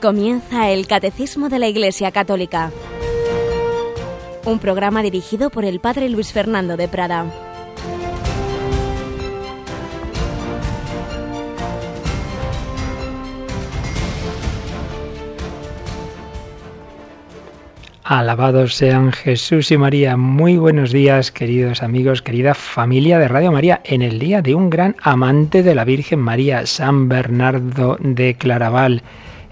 Comienza el Catecismo de la Iglesia Católica, un programa dirigido por el Padre Luis Fernando de Prada. Alabados sean Jesús y María. Muy buenos días, queridos amigos, querida familia de Radio María, en el día de un gran amante de la Virgen María, San Bernardo de Claraval,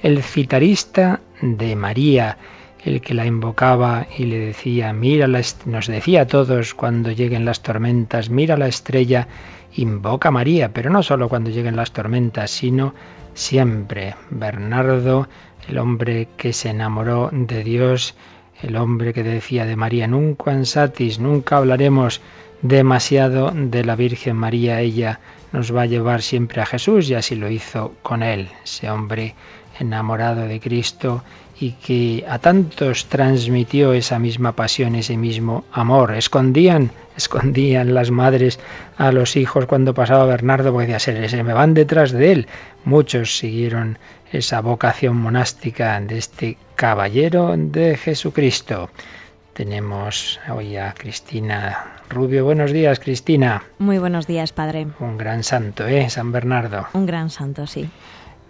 el citarista de María, el que la invocaba y le decía, mira, nos decía a todos cuando lleguen las tormentas, mira la estrella, invoca a María, pero no solo cuando lleguen las tormentas, sino siempre. Bernardo, el hombre que se enamoró de Dios, el hombre que decía de María, nunca ansatis, nunca hablaremos demasiado de la Virgen María, ella nos va a llevar siempre a Jesús y así lo hizo con él, ese hombre enamorado de Cristo y que a tantos transmitió esa misma pasión, ese mismo amor. Escondían, escondían las madres a los hijos cuando pasaba Bernardo, porque decía, se me van detrás de él. Muchos siguieron esa vocación monástica de este caballero de Jesucristo. Tenemos hoy a Cristina Rubio. Buenos días, Cristina. Muy buenos días, padre. Un gran santo, ¿eh? San Bernardo. Un gran santo, sí.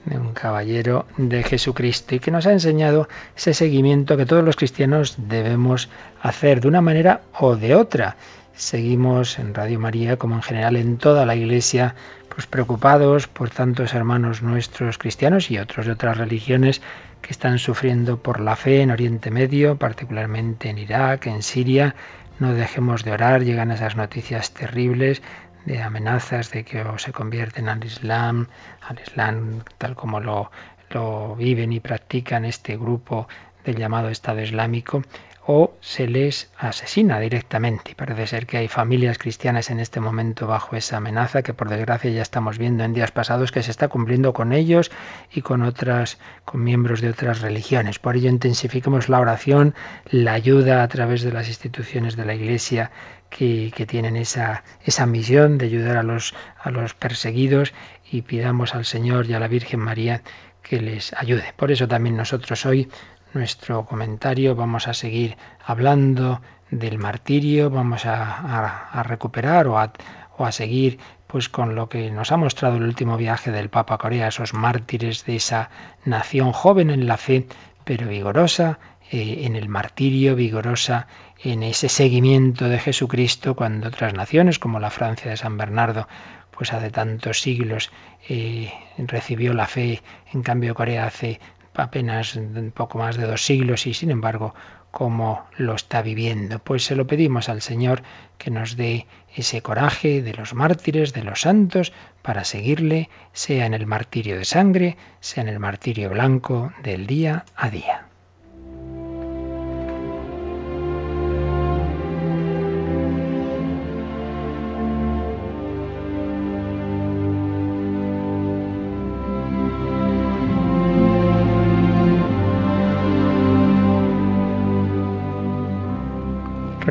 Un caballero de Jesucristo y que nos ha enseñado ese seguimiento que todos los cristianos debemos hacer de una manera o de otra. Seguimos en Radio María, como en general en toda la Iglesia, pues preocupados por tantos hermanos nuestros cristianos y otros de otras religiones que están sufriendo por la fe en Oriente Medio, particularmente en Irak, en Siria. No dejemos de orar, llegan esas noticias terribles de amenazas de que se convierten al Islam, al Islam tal como lo, lo viven y practican este grupo del llamado Estado Islámico, o se les asesina directamente. Parece ser que hay familias cristianas en este momento bajo esa amenaza que por desgracia ya estamos viendo en días pasados que se está cumpliendo con ellos y con otras con miembros de otras religiones. Por ello intensifiquemos la oración, la ayuda a través de las instituciones de la Iglesia que, que tienen esa, esa misión de ayudar a los, a los perseguidos y pidamos al Señor y a la Virgen María que les ayude. Por eso también nosotros hoy nuestro comentario vamos a seguir hablando del martirio, vamos a, recuperar o a, a seguir pues con lo que nos ha mostrado el último viaje del Papa Corea, esos mártires de esa nación joven en la fe, pero vigorosa eh, en el martirio, vigorosa en ese seguimiento de Jesucristo, cuando otras naciones, como la Francia de San Bernardo, pues hace tantos siglos eh, recibió la fe, en cambio Corea hace apenas un poco más de dos siglos y sin embargo cómo lo está viviendo. Pues se lo pedimos al Señor que nos dé ese coraje de los mártires, de los santos, para seguirle, sea en el martirio de sangre, sea en el martirio blanco del día a día.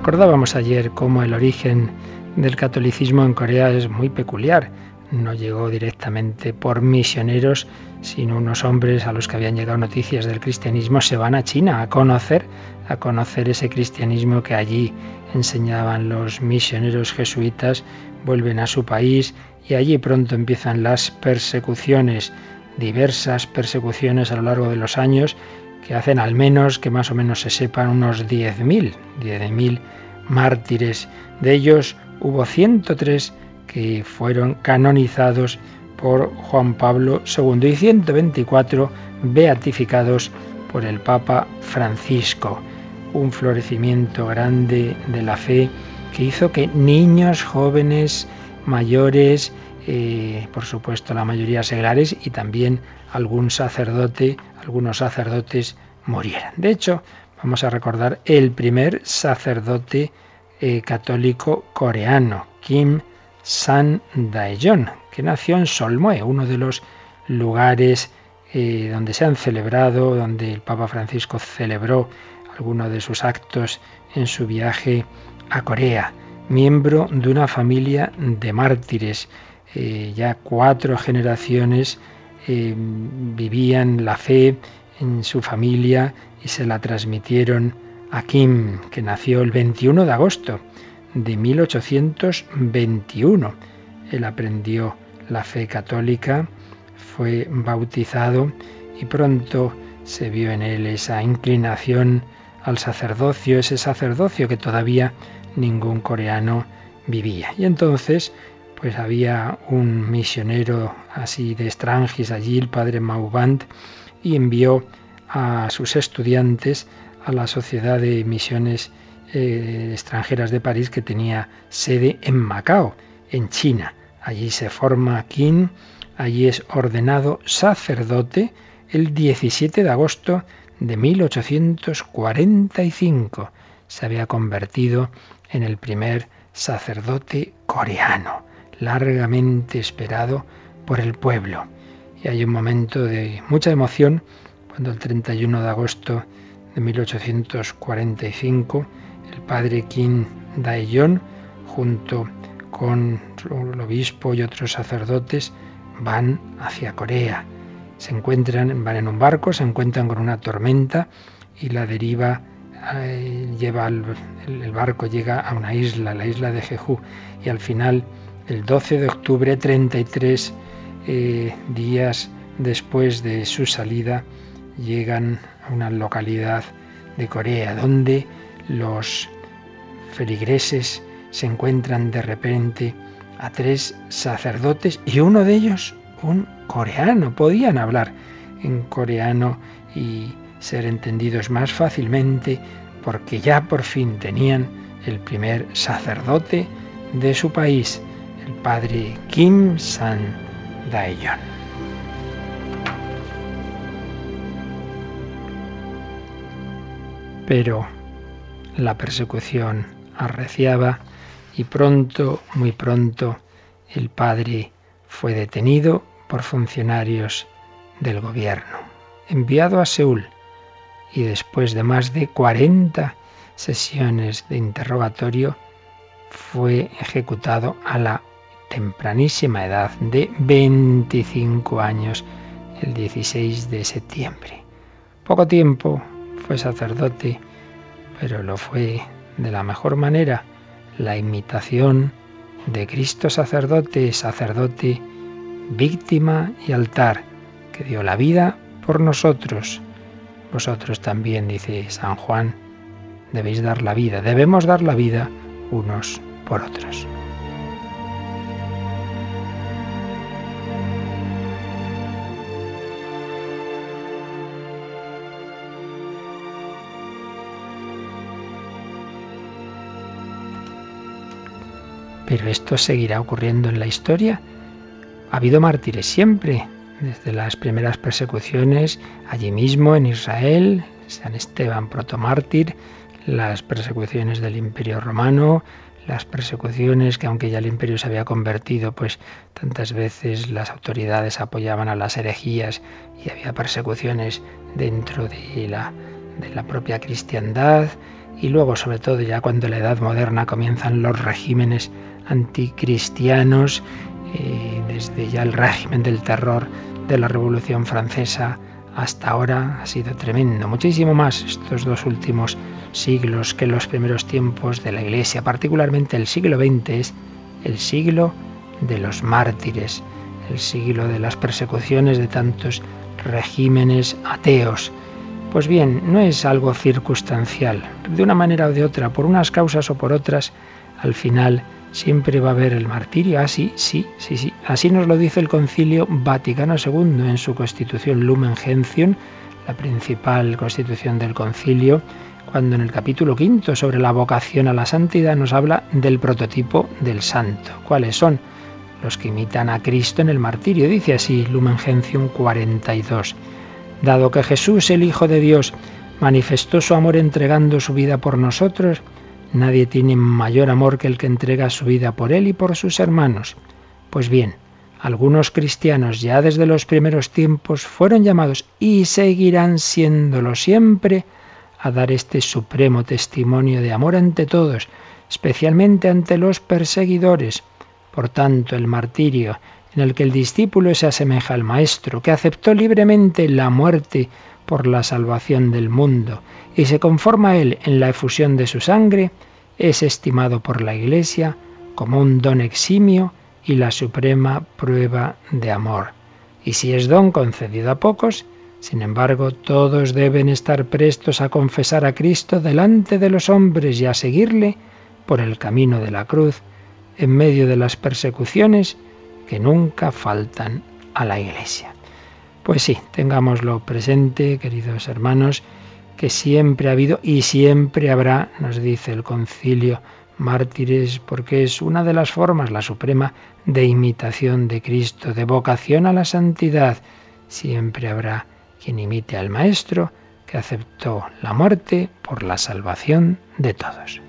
Recordábamos ayer cómo el origen del catolicismo en Corea es muy peculiar. No llegó directamente por misioneros, sino unos hombres a los que habían llegado noticias del cristianismo. Se van a China a conocer, a conocer ese cristianismo que allí enseñaban los misioneros jesuitas, vuelven a su país y allí pronto empiezan las persecuciones, diversas persecuciones a lo largo de los años que hacen al menos que más o menos se sepan unos 10.000, 10.000 mártires. De ellos hubo 103 que fueron canonizados por Juan Pablo II y 124 beatificados por el Papa Francisco. Un florecimiento grande de la fe que hizo que niños, jóvenes, mayores, eh, por supuesto la mayoría seglares y también algún sacerdote, algunos sacerdotes murieran. De hecho, vamos a recordar el primer sacerdote eh, católico coreano, Kim San Daejeon, que nació en Solmue, uno de los lugares eh, donde se han celebrado, donde el Papa Francisco celebró algunos de sus actos en su viaje a Corea, miembro de una familia de mártires. Eh, ya cuatro generaciones vivían la fe en su familia y se la transmitieron a Kim, que nació el 21 de agosto de 1821. Él aprendió la fe católica, fue bautizado y pronto se vio en él esa inclinación al sacerdocio, ese sacerdocio que todavía ningún coreano vivía. Y entonces, pues había un misionero así de extranjis allí, el padre Maubant, y envió a sus estudiantes a la Sociedad de Misiones eh, Extranjeras de París que tenía sede en Macao, en China. Allí se forma Qin, allí es ordenado sacerdote el 17 de agosto de 1845. Se había convertido en el primer sacerdote coreano, largamente esperado por el pueblo. Y hay un momento de mucha emoción cuando el 31 de agosto de 1845 el padre Kim Dae-jong junto con el obispo y otros sacerdotes van hacia Corea. Se encuentran, van en un barco, se encuentran con una tormenta y la deriva eh, lleva el, barco llega a una isla, la isla de Jeju, y al final, el 12 de octubre, 33 eh, días después de su salida, llegan a una localidad de Corea, donde los feligreses se encuentran de repente a tres sacerdotes y uno de ellos un coreano. Podían hablar en coreano y ser entendidos más fácilmente porque ya por fin tenían el primer sacerdote de su país, el padre Kim San Daeyeon. Pero la persecución arreciaba y pronto, muy pronto, el padre fue detenido por funcionarios del gobierno, enviado a Seúl y después de más de 40 sesiones de interrogatorio fue ejecutado a la tempranísima edad de 25 años el 16 de septiembre. Poco tiempo fue sacerdote, pero lo fue de la mejor manera, la imitación de Cristo sacerdote, sacerdote, víctima y altar, que dio la vida por nosotros. Vosotros también, dice San Juan, debéis dar la vida, debemos dar la vida unos por otros. Pero esto seguirá ocurriendo en la historia. Ha habido mártires siempre, desde las primeras persecuciones allí mismo en Israel, San Esteban protomártir, las persecuciones del Imperio Romano, las persecuciones que aunque ya el imperio se había convertido, pues tantas veces las autoridades apoyaban a las herejías y había persecuciones dentro de la, de la propia cristiandad y luego sobre todo ya cuando la edad moderna comienzan los regímenes anticristianos, eh, desde ya el régimen del terror de la Revolución Francesa hasta ahora ha sido tremendo, muchísimo más estos dos últimos siglos que los primeros tiempos de la Iglesia, particularmente el siglo XX es el siglo de los mártires, el siglo de las persecuciones de tantos regímenes ateos. Pues bien, no es algo circunstancial, de una manera o de otra, por unas causas o por otras, al final siempre va a haber el martirio. Ah, sí, sí, sí, sí. Así nos lo dice el Concilio Vaticano II en su constitución Lumen Gentium, la principal constitución del concilio, cuando en el capítulo quinto sobre la vocación a la santidad nos habla del prototipo del santo. ¿Cuáles son? Los que imitan a Cristo en el martirio. Dice así Lumen Gentium 42. Dado que Jesús, el Hijo de Dios, manifestó su amor entregando su vida por nosotros, Nadie tiene mayor amor que el que entrega su vida por él y por sus hermanos. Pues bien, algunos cristianos ya desde los primeros tiempos fueron llamados y seguirán siéndolo siempre a dar este supremo testimonio de amor ante todos, especialmente ante los perseguidores. Por tanto, el martirio, en el que el discípulo se asemeja al Maestro, que aceptó libremente la muerte por la salvación del mundo y se conforma Él en la efusión de su sangre, es estimado por la Iglesia como un don eximio y la suprema prueba de amor. Y si es don concedido a pocos, sin embargo, todos deben estar prestos a confesar a Cristo delante de los hombres y a seguirle por el camino de la cruz, en medio de las persecuciones que nunca faltan a la Iglesia. Pues sí, tengámoslo presente, queridos hermanos, que siempre ha habido y siempre habrá, nos dice el concilio, mártires, porque es una de las formas, la suprema, de imitación de Cristo, de vocación a la santidad. Siempre habrá quien imite al Maestro, que aceptó la muerte por la salvación de todos.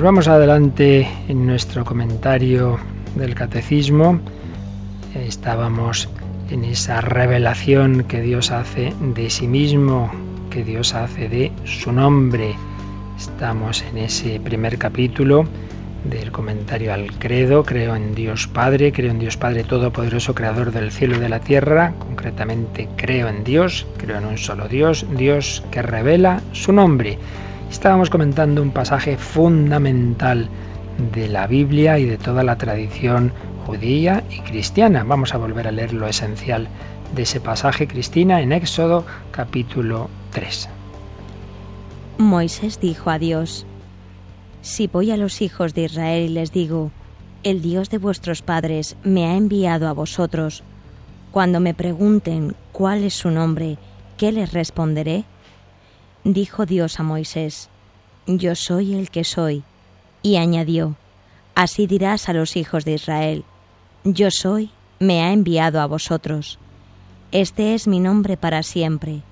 Pues vamos adelante en nuestro comentario del catecismo. Estábamos en esa revelación que Dios hace de sí mismo, que Dios hace de su nombre. Estamos en ese primer capítulo del comentario al credo. Creo en Dios Padre, creo en Dios Padre Todopoderoso, Creador del cielo y de la tierra. Concretamente creo en Dios, creo en un solo Dios, Dios que revela su nombre. Estábamos comentando un pasaje fundamental de la Biblia y de toda la tradición judía y cristiana. Vamos a volver a leer lo esencial de ese pasaje, Cristina, en Éxodo capítulo 3. Moisés dijo a Dios, Si voy a los hijos de Israel y les digo, el Dios de vuestros padres me ha enviado a vosotros, cuando me pregunten cuál es su nombre, ¿qué les responderé? Dijo Dios a Moisés, Yo soy el que soy. Y añadió, Así dirás a los hijos de Israel, Yo soy, me ha enviado a vosotros. Este es mi nombre para siempre.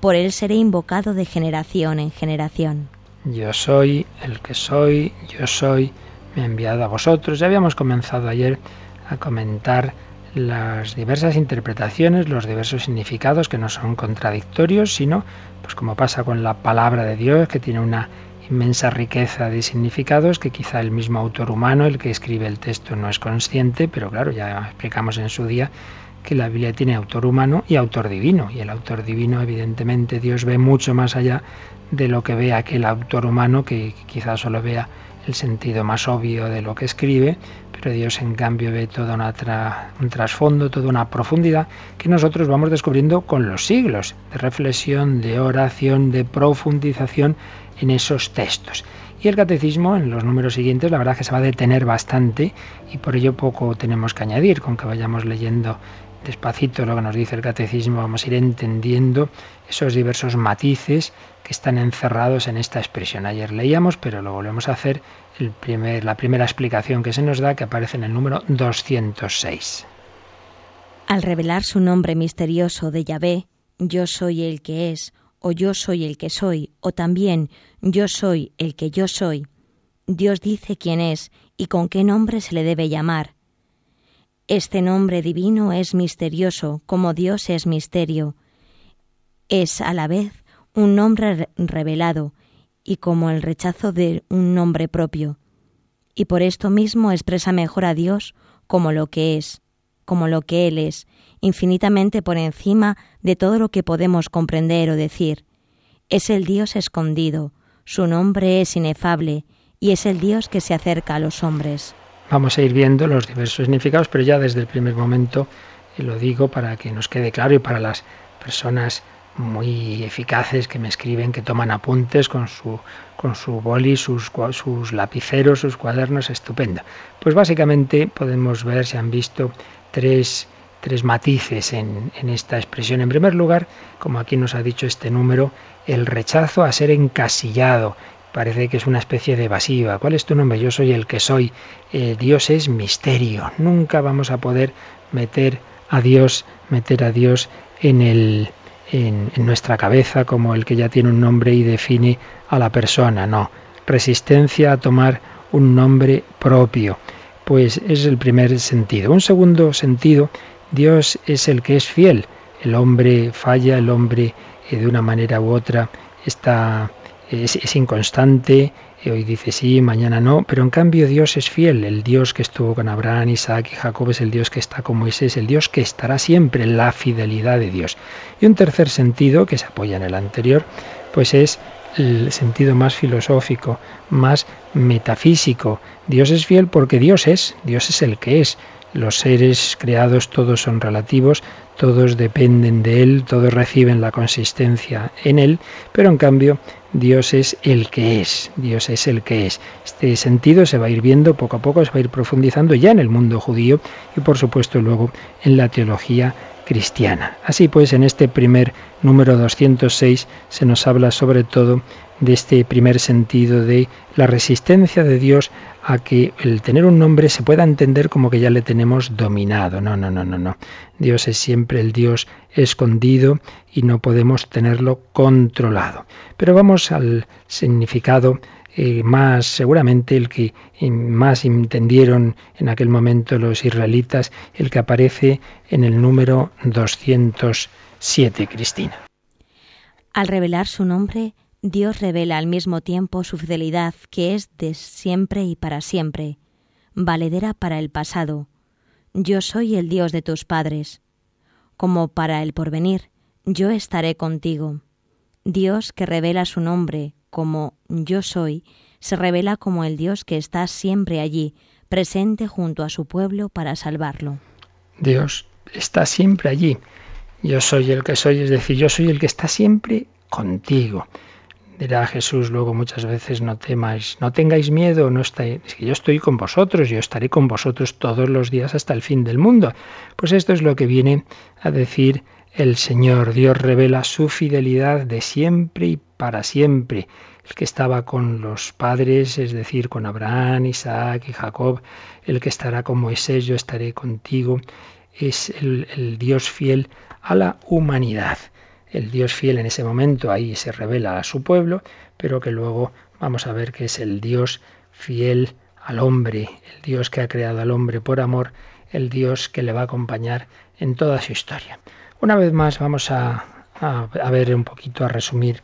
Por él seré invocado de generación en generación. Yo soy el que soy, yo soy, me ha enviado a vosotros. Ya habíamos comenzado ayer a comentar las diversas interpretaciones, los diversos significados que no son contradictorios, sino, pues como pasa con la palabra de Dios, que tiene una inmensa riqueza de significados que quizá el mismo autor humano, el que escribe el texto, no es consciente, pero claro, ya explicamos en su día que la Biblia tiene autor humano y autor divino, y el autor divino, evidentemente, Dios ve mucho más allá de lo que ve aquel autor humano que quizá solo vea el sentido más obvio de lo que escribe, pero Dios en cambio ve todo un trasfondo, toda una profundidad que nosotros vamos descubriendo con los siglos de reflexión, de oración, de profundización en esos textos. Y el catecismo, en los números siguientes, la verdad es que se va a detener bastante y por ello poco tenemos que añadir, con que vayamos leyendo despacito lo que nos dice el catecismo, vamos a ir entendiendo esos diversos matices que están encerrados en esta expresión. Ayer leíamos, pero lo volvemos a hacer, la primera explicación que se nos da, que aparece en el número 206. Al revelar su nombre misterioso de Yahvé, yo soy el que es, o yo soy el que soy, o también yo soy el que yo soy, Dios dice quién es y con qué nombre se le debe llamar. Este nombre divino es misterioso, como Dios es misterio. Es a la vez un nombre revelado y como el rechazo de un nombre propio. Y por esto mismo expresa mejor a Dios como lo que es, como lo que Él es, infinitamente por encima de todo lo que podemos comprender o decir. Es el Dios escondido, su nombre es inefable, y es el Dios que se acerca a los hombres. Vamos a ir viendo los diversos significados, pero ya desde el primer momento, lo digo para que nos quede claro y para las personas muy eficaces que me escriben, que toman apuntes con su, con su boli, sus, sus lapiceros, sus cuadernos, estupendo. Pues básicamente podemos ver, se han visto tres, tres matices en, en esta expresión. En primer lugar, como aquí nos ha dicho este número, el rechazo a ser encasillado, parece que es una especie de evasiva. ¿Cuál es tu nombre? Yo soy el que soy. Eh, Dios es misterio. Nunca vamos a poder meter a Dios, meter a Dios en el en, nuestra cabeza como el que ya tiene un nombre y define a la persona. No. Resistencia a tomar un nombre propio. Pues es el primer sentido. Un segundo sentido, Dios es el que es fiel. El hombre falla, el hombre eh, de una manera u otra está es, inconstante, hoy dice sí, mañana no, pero en cambio Dios es fiel, el Dios que estuvo con Abraham, Isaac y Jacob es el Dios que está con Moisés, el Dios que estará siempre, la fidelidad de Dios. Y un tercer sentido, que se apoya en el anterior, pues es el sentido más filosófico, más metafísico. Dios es fiel porque Dios es, Dios es el que es. Los seres creados todos son relativos, todos dependen de Él, todos reciben la consistencia en Él, pero en cambio Dios es el que es, Dios es el que es. Este sentido se va a ir viendo poco a poco, se va a ir profundizando ya en el mundo judío y por supuesto luego en la teología cristiana. Así pues, en este primer número 206 se nos habla sobre todo de este primer sentido de la resistencia de Dios a que el tener un nombre se pueda entender como que ya le tenemos dominado. No, no, no, no, no. Dios es siempre el Dios escondido y no podemos tenerlo controlado. Pero vamos al significado eh, más seguramente el que más entendieron en aquel momento los israelitas, el que aparece en el número 207, Cristina. Al revelar su nombre, Dios revela al mismo tiempo su fidelidad, que es de siempre y para siempre, valedera para el pasado. Yo soy el Dios de tus padres. Como para el porvenir, yo estaré contigo. Dios que revela su nombre como yo soy, se revela como el Dios que está siempre allí, presente junto a su pueblo para salvarlo. Dios está siempre allí. Yo soy el que soy, es decir, yo soy el que está siempre contigo. Dirá Jesús luego muchas veces, no temáis, no tengáis miedo, no estáis, es que yo estoy con vosotros, yo estaré con vosotros todos los días hasta el fin del mundo. Pues esto es lo que viene a decir el Señor. Dios revela su fidelidad de siempre y para siempre. El que estaba con los padres, es decir, con Abraham, Isaac y Jacob, el que estará con Moisés, yo estaré contigo, es el, el Dios fiel a la humanidad el Dios fiel en ese momento ahí se revela a su pueblo, pero que luego vamos a ver que es el Dios fiel al hombre, el Dios que ha creado al hombre por amor, el Dios que le va a acompañar en toda su historia. Una vez más vamos a, ver un poquito, a resumir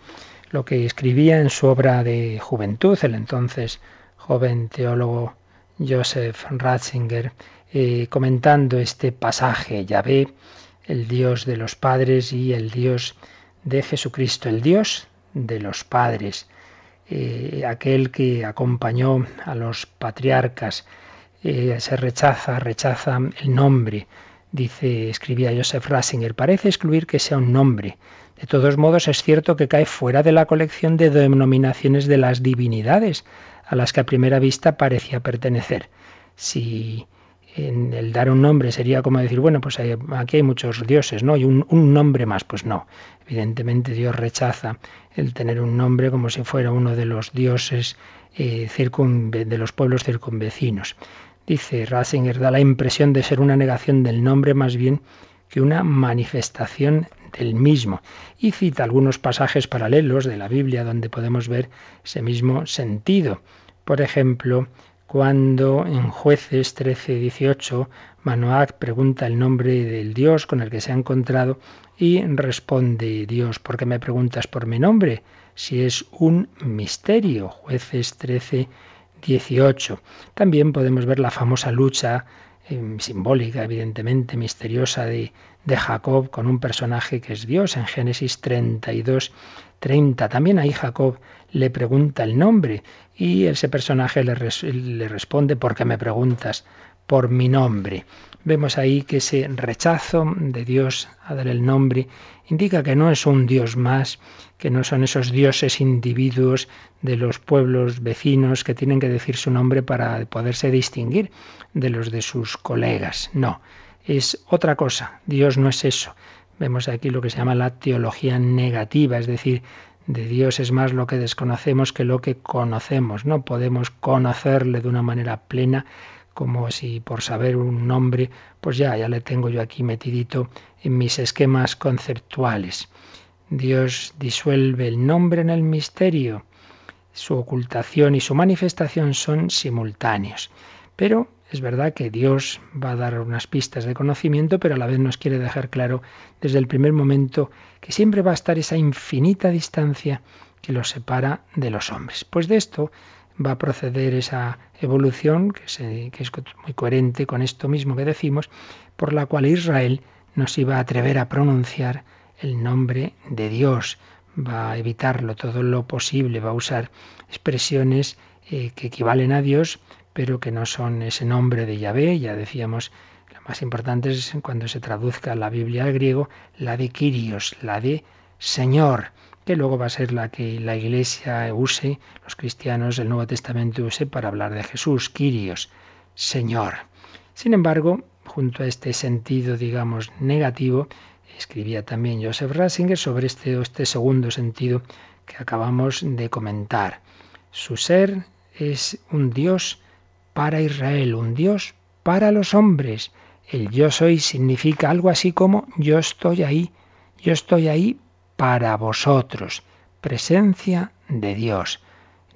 lo que escribía en su obra de juventud, el entonces joven teólogo Joseph Ratzinger, eh, comentando este pasaje, Yahvé el Dios de los padres y el Dios de Jesucristo, el Dios de los padres, eh, aquel que acompañó a los patriarcas, eh, se rechaza, rechaza el nombre, dice, escribía Joseph Ratzinger, parece excluir que sea un nombre. De todos modos, es cierto que cae fuera de la colección de denominaciones de las divinidades, a las que a primera vista parecía pertenecer. Si en el dar un nombre sería como decir, bueno, pues aquí hay muchos dioses, ¿no? Y un, nombre más, pues no. Evidentemente Dios rechaza el tener un nombre como si fuera uno de los dioses eh, de los pueblos circunvecinos. Dice Ratzinger, da la impresión de ser una negación del nombre más bien que una manifestación del mismo. Y cita algunos pasajes paralelos de la Biblia donde podemos ver ese mismo sentido. Por ejemplo, cuando en jueces 13-18 Manoac pregunta el nombre del Dios con el que se ha encontrado y responde Dios, ¿por qué me preguntas por mi nombre? Si es un misterio. Jueces 13, 18. También podemos ver la famosa lucha eh, simbólica, evidentemente, misteriosa de, de, Jacob con un personaje que es Dios en Génesis 32, 30. También ahí Jacob le pregunta el nombre y ese personaje le, le responde, ¿por qué me preguntas por mi nombre? Vemos ahí que ese rechazo de Dios a dar el nombre indica que no es un Dios más, que no son esos dioses individuos de los pueblos vecinos que tienen que decir su nombre para poderse distinguir de los de sus colegas. No, es otra cosa. Dios no es eso. Vemos aquí lo que se llama la teología negativa, es decir, de Dios es más lo que desconocemos que lo que conocemos. No podemos conocerle de una manera plena como si por saber un nombre, pues ya, ya le tengo yo aquí metidito en mis esquemas conceptuales. Dios disuelve el nombre en el misterio. Su ocultación y su manifestación son simultáneos. Pero es verdad que Dios va a dar unas pistas de conocimiento, pero a la vez nos quiere dejar claro desde el primer momento que siempre va a estar esa infinita distancia que los separa de los hombres. Pues de esto va a proceder esa evolución, que, es muy coherente con esto mismo que decimos, por la cual Israel nos iba a atrever a pronunciar el nombre de Dios, va a evitarlo todo lo posible, va a usar expresiones eh, que equivalen a Dios, pero que no son ese nombre de Yahvé, ya decíamos, lo más importante es cuando se traduzca la Biblia al griego, la de Kyrios, la de Señor, que luego va a ser la que la Iglesia use, los cristianos del Nuevo Testamento use para hablar de Jesús, Kyrios, Señor. Sin embargo, junto a este sentido, digamos, negativo, Escribía también Joseph Ratzinger sobre este, este segundo sentido que acabamos de comentar. Su ser es un Dios para Israel, un Dios para los hombres. El yo soy significa algo así como yo estoy ahí, yo estoy ahí para vosotros, presencia de Dios.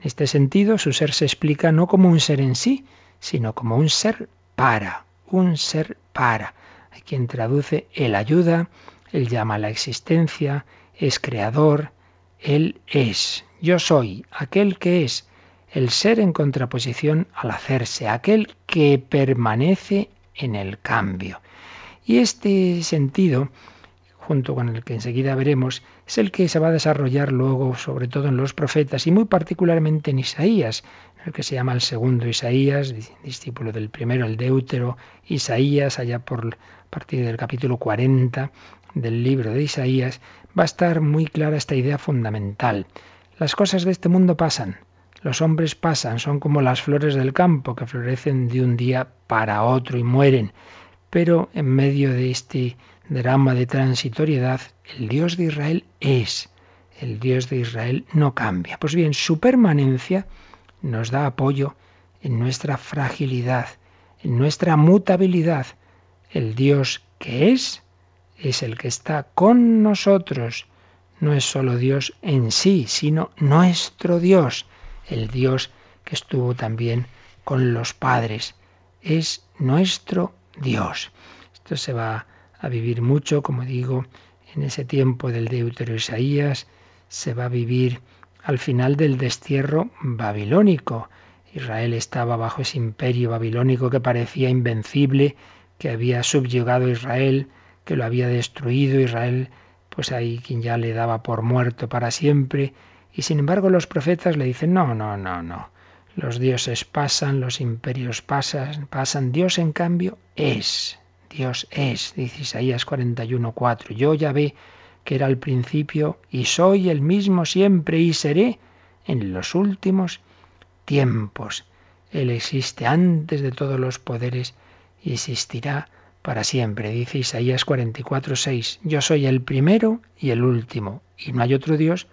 En este sentido, su ser se explica no como un ser en sí, sino como un ser para, un ser para. Hay quien traduce el ayuda, él llama a la existencia, es creador, Él es. Yo soy aquel que es, el ser en contraposición al hacerse, aquel que permanece en el cambio. Y este sentido, junto con el que enseguida veremos, es el que se va a desarrollar luego, sobre todo en los profetas y muy particularmente en Isaías, el que se llama el segundo Isaías, discípulo del primero, el deutero Isaías, allá por a partir del capítulo 40, del libro de Isaías, va a estar muy clara esta idea fundamental. Las cosas de este mundo pasan, los hombres pasan, son como las flores del campo que florecen de un día para otro y mueren. Pero en medio de este drama de transitoriedad, el Dios de Israel es. El Dios de Israel no cambia. Pues bien, su permanencia nos da apoyo en nuestra fragilidad, en nuestra mutabilidad. El Dios que es es el que está con nosotros. No es solo Dios en sí, sino nuestro Dios, el Dios que estuvo también con los padres. Es nuestro Dios. Esto se va a vivir mucho, como digo, en ese tiempo del Deutero Isaías, se va a vivir al final del destierro babilónico. Israel estaba bajo ese imperio babilónico que parecía invencible, que había subyugado a Israel, que lo había destruido Israel, pues hay quien ya le daba por muerto para siempre, y sin embargo los profetas le dicen, no, no, no, no, los dioses pasan, los imperios pasan, pasan, Dios en cambio es, Dios es, dice Isaías 41.4, yo ya ve que era al principio y soy el mismo siempre y seré en los últimos tiempos. Él existe antes de todos los poderes y existirá para siempre. Dice Isaías 44, 6, yo soy el primero y el último, y no hay otro Dios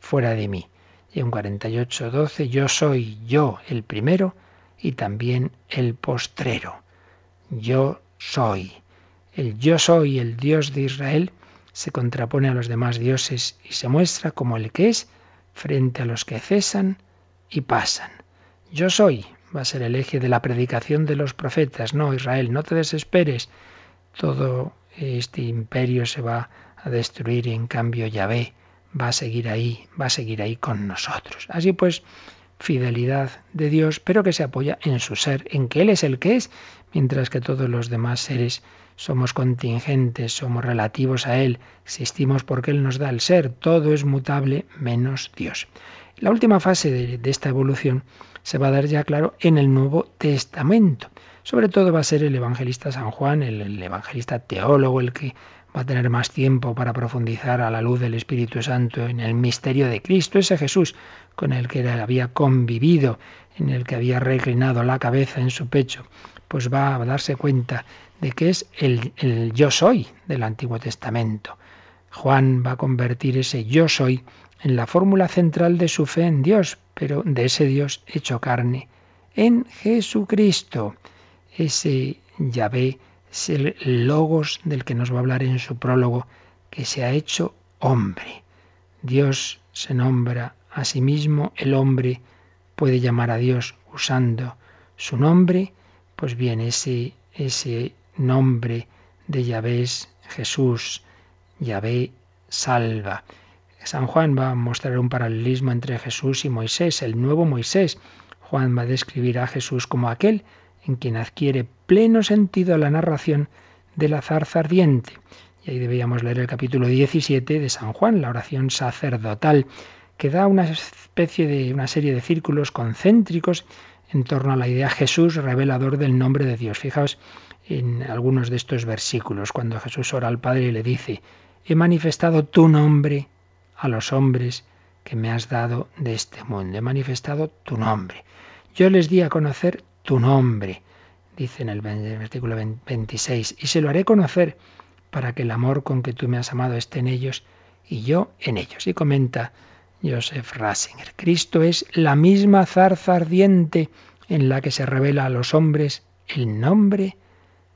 fuera de mí. Y en 48, 12, yo soy yo el primero y también el postrero. Yo soy. El yo soy, el Dios de Israel, se contrapone a los demás dioses y se muestra como el que es frente a los que cesan y pasan. Yo soy, va a ser el eje de la predicación de los profetas. No, Israel, no te desesperes. Todo este imperio se va a destruir y en cambio Yahvé va a seguir ahí, va a seguir ahí con nosotros. Así pues, fidelidad de Dios, pero que se apoya en su ser, en que Él es el que es, mientras que todos los demás seres somos contingentes, somos relativos a Él, existimos porque Él nos da el ser, todo es mutable menos Dios. La última fase de, esta evolución se va a dar ya claro en el Nuevo Testamento. Sobre todo va a ser el evangelista San Juan, el, evangelista teólogo, el que va a tener más tiempo para profundizar a la luz del Espíritu Santo en el misterio de Cristo, ese Jesús con el que había convivido, en el que había reclinado la cabeza en su pecho, pues va a darse cuenta de que es el, el yo soy del Antiguo Testamento. Juan va a convertir ese yo soy en la fórmula central de su fe en Dios, pero de ese Dios hecho carne, en Jesucristo. Ese Yahvé es el logos del que nos va a hablar en su prólogo, que se ha hecho hombre. Dios se nombra a sí mismo, el hombre puede llamar a Dios usando su nombre, pues bien, ese, ese nombre de Yahvé es Jesús, Yahvé salva. San Juan va a mostrar un paralelismo entre Jesús y Moisés, el nuevo Moisés. Juan va a describir a Jesús como aquel en quien adquiere pleno sentido la narración de la zarza ardiente. Y ahí deberíamos leer el capítulo 17 de San Juan, la oración sacerdotal, que da una especie de una serie de círculos concéntricos en torno a la idea Jesús revelador del nombre de Dios. Fijaos en algunos de estos versículos, cuando Jesús ora al Padre y le dice, he manifestado tu nombre a los hombres que me has dado de este mundo, he manifestado tu nombre. Yo les di a conocer tu nombre, dice en el versículo 26, y se lo haré conocer para que el amor con que tú me has amado esté en ellos y yo en ellos. Y comenta Joseph Ratzinger, Cristo es la misma zarza ardiente en la que se revela a los hombres el nombre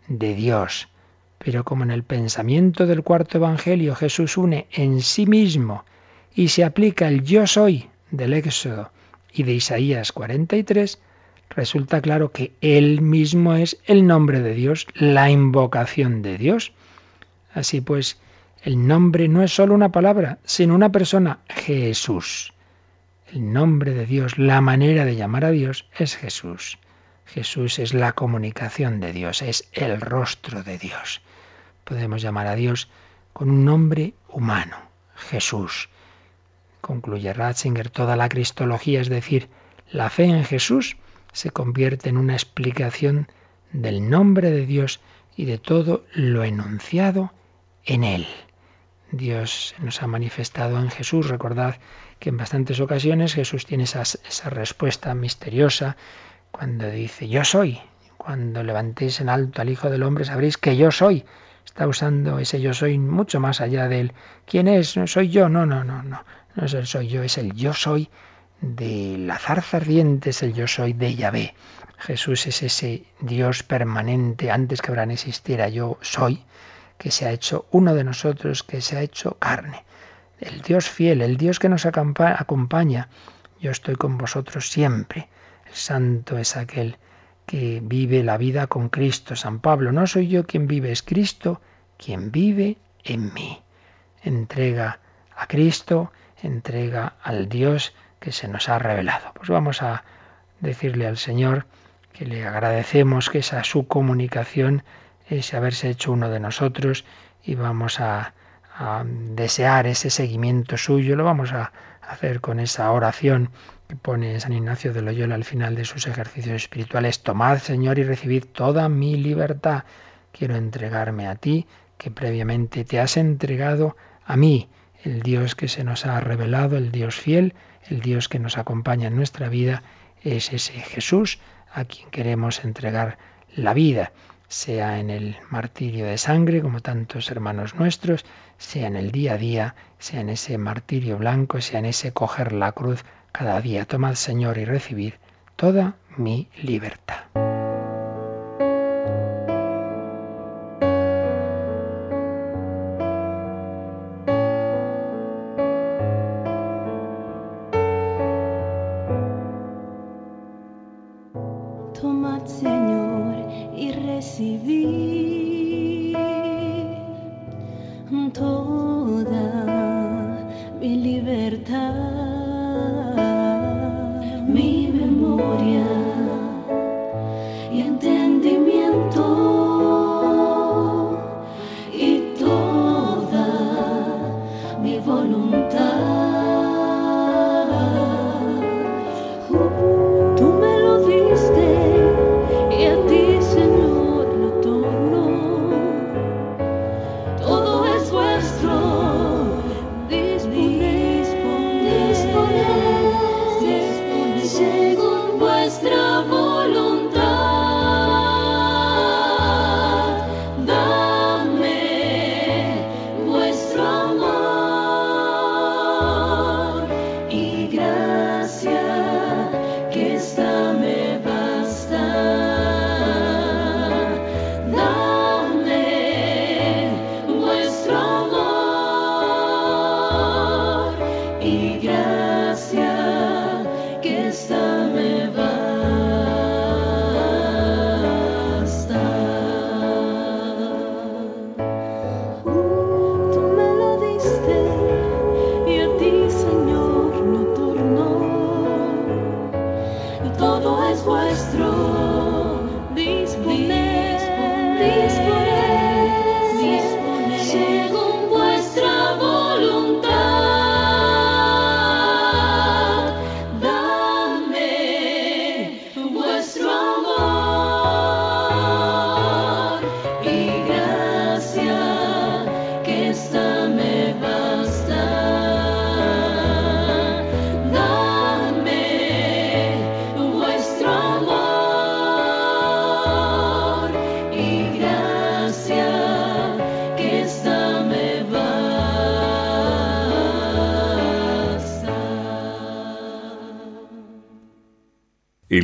de Dios. Pero como en el pensamiento del cuarto Evangelio Jesús une en sí mismo y se aplica el yo soy del Éxodo y de Isaías 43, resulta claro que Él mismo es el nombre de Dios, la invocación de Dios. Así pues, el nombre no es solo una palabra, sino una persona, Jesús. El nombre de Dios, la manera de llamar a Dios es Jesús. Jesús es la comunicación de Dios, es el rostro de Dios. Podemos llamar a Dios con un nombre humano, Jesús. Concluye Ratzinger, toda la cristología, es decir, la fe en Jesús, se convierte en una explicación del nombre de Dios y de todo lo enunciado en Él. Dios nos ha manifestado en Jesús. Recordad que en bastantes ocasiones Jesús tiene esa, respuesta misteriosa cuando dice yo soy. Cuando levantéis en alto al Hijo del Hombre sabréis que yo soy. Está usando ese yo soy mucho más allá de él. ¿Quién es? ¿Soy yo? No, no, no, no. No es el soy yo, es el yo soy de la zarza ardiente es el yo soy de Yahvé. Jesús es ese Dios permanente antes que Abraham existiera, yo soy, que se ha hecho uno de nosotros, que se ha hecho carne. El Dios fiel, el Dios que nos acompaña. Yo estoy con vosotros siempre. El santo es aquel que vive la vida con Cristo. San Pablo, no soy yo quien vive, es Cristo quien vive en mí. Entrega a Cristo, entrega al Dios que se nos ha revelado. Pues vamos a decirle al Señor que le agradecemos que esa su comunicación, ese haberse hecho uno de nosotros y vamos a, a desear ese seguimiento suyo, lo vamos a hacer con esa oración que pone San Ignacio de Loyola al final de sus ejercicios espirituales. Tomad, Señor, y recibid toda mi libertad. Quiero entregarme a ti, que previamente te has entregado a mí, el Dios que se nos ha revelado, el Dios fiel, el Dios que nos acompaña en nuestra vida es ese Jesús a quien queremos entregar la vida, sea en el martirio de sangre, como tantos hermanos nuestros, sea en el día a día, sea en ese martirio blanco, sea en ese coger la cruz cada día. Tomad, Señor, y recibir toda mi libertad.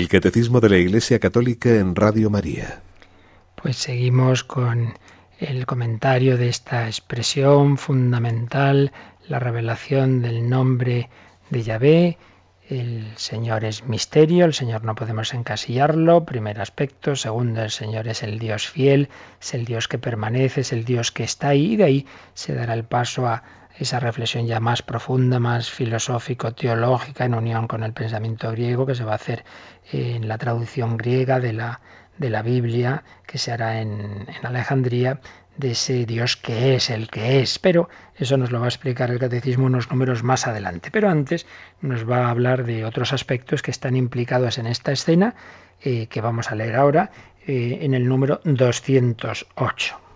Catecismo de la Iglesia Católica en Radio María. Pues seguimos con el comentario de esta expresión fundamental, la revelación del nombre de Yahvé. El Señor es misterio, el Señor no podemos encasillarlo, primer aspecto. Segundo, el Señor es el Dios fiel, es el Dios que permanece, es el Dios que está ahí, y de ahí se dará el paso a esa reflexión ya más profunda, más filosófico-teológica, en unión con el pensamiento griego, que se va a hacer en la traducción griega de la, de la Biblia, que se hará en, Alejandría, de ese Dios que es, el que es. Pero eso nos lo va a explicar el catecismo unos números más adelante. Pero antes nos va a hablar de otros aspectos que están implicados en esta escena, eh, que vamos a leer ahora, eh, en el número 208.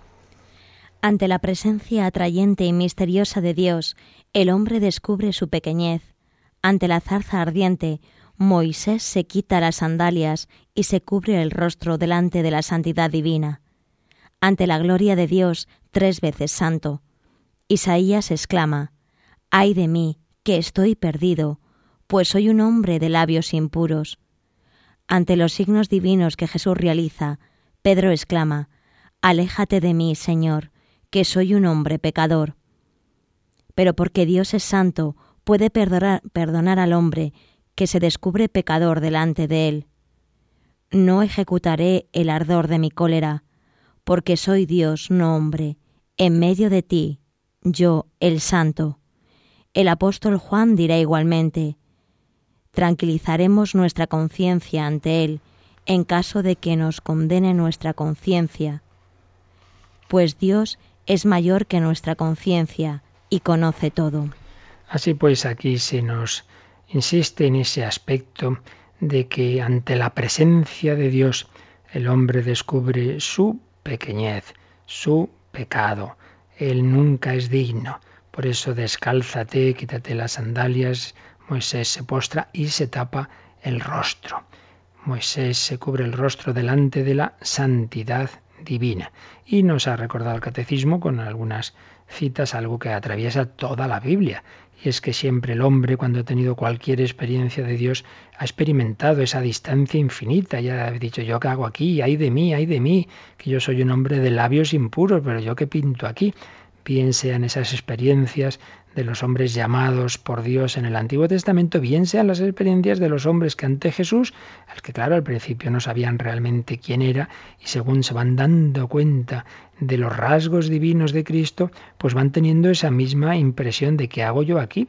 Ante la presencia atrayente y misteriosa de Dios, el hombre descubre su pequeñez. Ante la zarza ardiente, Moisés se quita las sandalias y se cubre el rostro delante de la santidad divina. Ante la gloria de Dios, tres veces santo, Isaías exclama, Ay de mí, que estoy perdido, pues soy un hombre de labios impuros. Ante los signos divinos que Jesús realiza, Pedro exclama, Aléjate de mí, Señor, que soy un hombre pecador. Pero porque Dios es santo, puede perdonar, perdonar al hombre que se descubre pecador delante de él. No ejecutaré el ardor de mi cólera, porque soy Dios, no hombre, en medio de ti, yo, el santo. El apóstol Juan dirá igualmente, tranquilizaremos nuestra conciencia ante Él en caso de que nos condene nuestra conciencia, pues Dios es mayor que nuestra conciencia y conoce todo. Así pues, aquí se nos insiste en ese aspecto de que ante la presencia de Dios el hombre descubre su pequeñez, su pecado. Él nunca es digno. Por eso descálzate, quítate las sandalias. Moisés se postra y se tapa el rostro. Moisés se cubre el rostro delante de la santidad divina. Y nos ha recordado el catecismo con algunas citas algo que atraviesa toda la Biblia. Y es que siempre el hombre, cuando ha tenido cualquier experiencia de Dios, ha experimentado esa distancia infinita. Ya he dicho, yo qué hago aquí, ay de mí, ay de mí, que yo soy un hombre de labios impuros, pero yo qué pinto aquí. Bien sean esas experiencias de los hombres llamados por Dios en el Antiguo Testamento, bien sean las experiencias de los hombres que ante Jesús, al que claro al principio no sabían realmente quién era, y según se van dando cuenta de los rasgos divinos de Cristo, pues van teniendo esa misma impresión de qué hago yo aquí.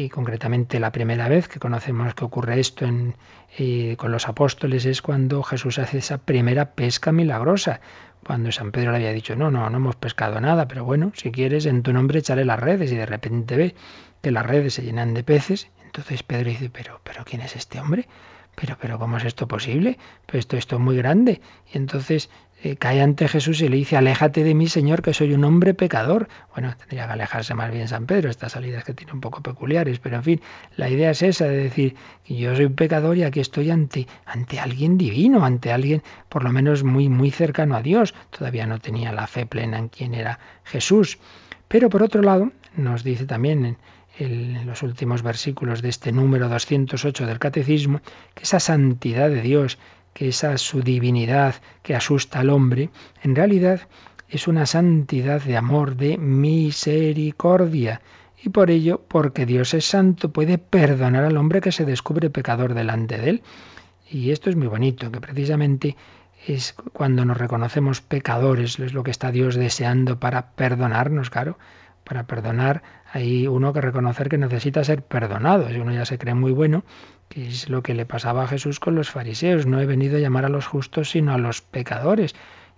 Y concretamente la primera vez que conocemos que ocurre esto en, eh, con los apóstoles es cuando Jesús hace esa primera pesca milagrosa cuando San Pedro le había dicho, no, no, no hemos pescado nada, pero bueno, si quieres, en tu nombre echaré las redes, y de repente ve que las redes se llenan de peces, entonces Pedro dice, pero, pero, ¿quién es este hombre? Pero, pero, ¿cómo es esto posible? Pues esto, es muy grande. Y entonces eh, cae ante Jesús y le dice, aléjate de mí, Señor, que soy un hombre pecador. Bueno, tendría que alejarse más bien San Pedro, estas salidas que tiene un poco peculiares, pero en fin, la idea es esa, de decir yo soy un pecador y aquí estoy ante, ante alguien divino, ante alguien por lo menos muy, muy cercano a Dios. Todavía no tenía la fe plena en quién era Jesús. Pero por otro lado, nos dice también en los últimos versículos de este número 208 del Catecismo, que esa santidad de Dios, que esa su divinidad que asusta al hombre, en realidad es una santidad de amor, de misericordia. Y por ello, porque Dios es santo, puede perdonar al hombre que se descubre pecador delante de él. Y esto es muy bonito, que precisamente es cuando nos reconocemos pecadores, es lo que está Dios deseando para perdonarnos, claro. Para perdonar hay uno que reconocer que necesita ser perdonado. Si uno ya se cree muy bueno, que es lo que le pasaba a Jesús con los fariseos. No he venido a llamar a los justos, sino a los pecadores